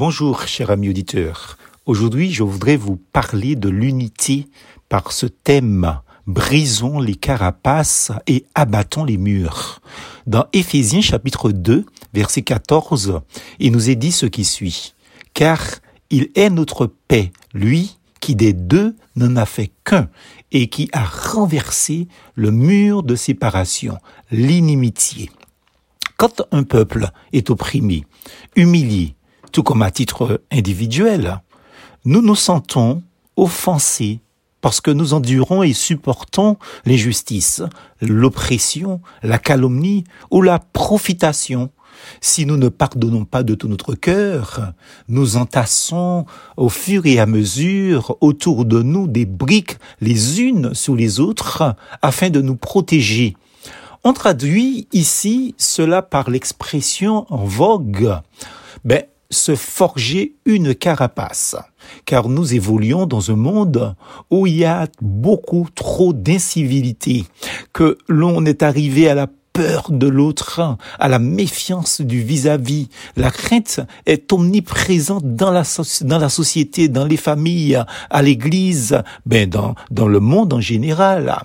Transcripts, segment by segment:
Bonjour, cher ami auditeur. Aujourd'hui, je voudrais vous parler de l'unité par ce thème Brisons les carapaces et abattons les murs. Dans Éphésiens chapitre 2, verset 14, il nous est dit ce qui suit. Car il est notre paix, lui qui des deux n'en a fait qu'un et qui a renversé le mur de séparation, l'inimitié. Quand un peuple est opprimé, humilié, tout comme à titre individuel, nous nous sentons offensés parce que nous endurons et supportons l'injustice, l'oppression, la calomnie ou la profitation. Si nous ne pardonnons pas de tout notre cœur, nous entassons au fur et à mesure autour de nous des briques les unes sur les autres afin de nous protéger. On traduit ici cela par l'expression en vogue. Ben, se forger une carapace, car nous évoluons dans un monde où il y a beaucoup trop d'incivilité, que l'on est arrivé à la peur de l'autre, à la méfiance du vis-à-vis. La crainte est omniprésente dans la, dans la société, dans les familles, à l'église, ben dans, dans le monde en général.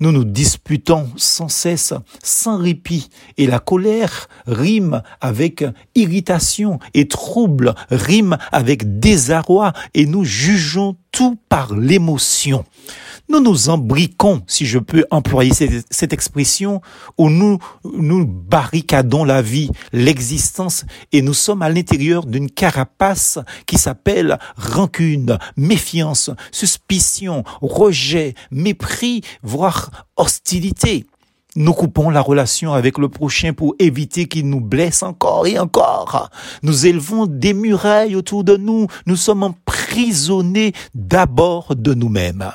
Nous nous disputons sans cesse, sans répit, et la colère rime avec irritation, et trouble rime avec désarroi, et nous jugeons tout par l'émotion. Nous nous embriquons, si je peux employer cette, expression, où nous nous barricadons la vie, l'existence, et nous sommes à l'intérieur d'une carapace qui s'appelle rancune, méfiance, suspicion, rejet, mépris, voire hostilité. Nous coupons la relation avec le prochain pour éviter qu'il nous blesse encore et encore. Nous élevons des murailles autour de nous. Nous sommes emprisonnés d'abord de nous-mêmes.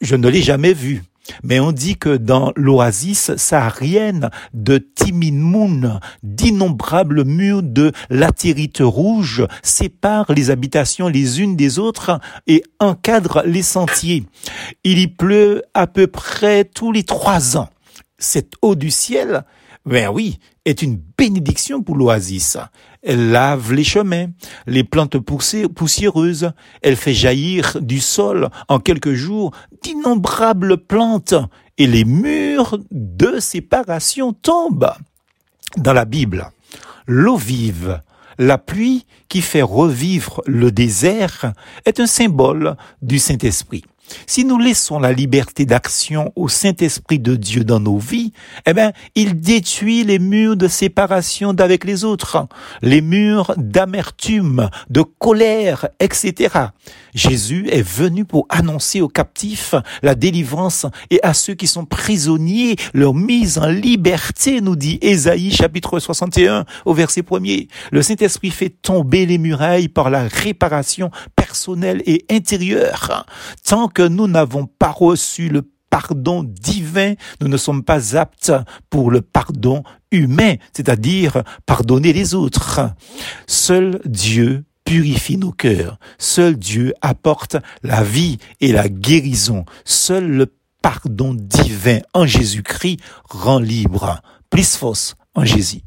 Je ne l'ai jamais vu. Mais on dit que dans l'oasis saharienne de Timinmoun, d'innombrables murs de latérite rouge séparent les habitations les unes des autres et encadrent les sentiers. Il y pleut à peu près tous les trois ans cette eau du ciel, ben oui, est une bénédiction pour l'oasis. Elle lave les chemins, les plantes poussiéreuses, elle fait jaillir du sol en quelques jours d'innombrables plantes et les murs de séparation tombent. Dans la Bible, l'eau vive, la pluie qui fait revivre le désert est un symbole du Saint-Esprit. Si nous laissons la liberté d'action au Saint-Esprit de Dieu dans nos vies, eh bien, il détruit les murs de séparation d'avec les autres, les murs d'amertume, de colère, etc. Jésus est venu pour annoncer aux captifs la délivrance et à ceux qui sont prisonniers leur mise en liberté, nous dit Ésaïe chapitre 61 au verset 1er. Le Saint-Esprit fait tomber les murailles par la réparation personnelle et intérieure. Tant que nous n'avons pas reçu le pardon divin, nous ne sommes pas aptes pour le pardon humain, c'est-à-dire pardonner les autres. Seul Dieu purifie nos cœurs. Seul Dieu apporte la vie et la guérison. Seul le pardon divin en Jésus-Christ rend libre. Plus fausse en Jésus.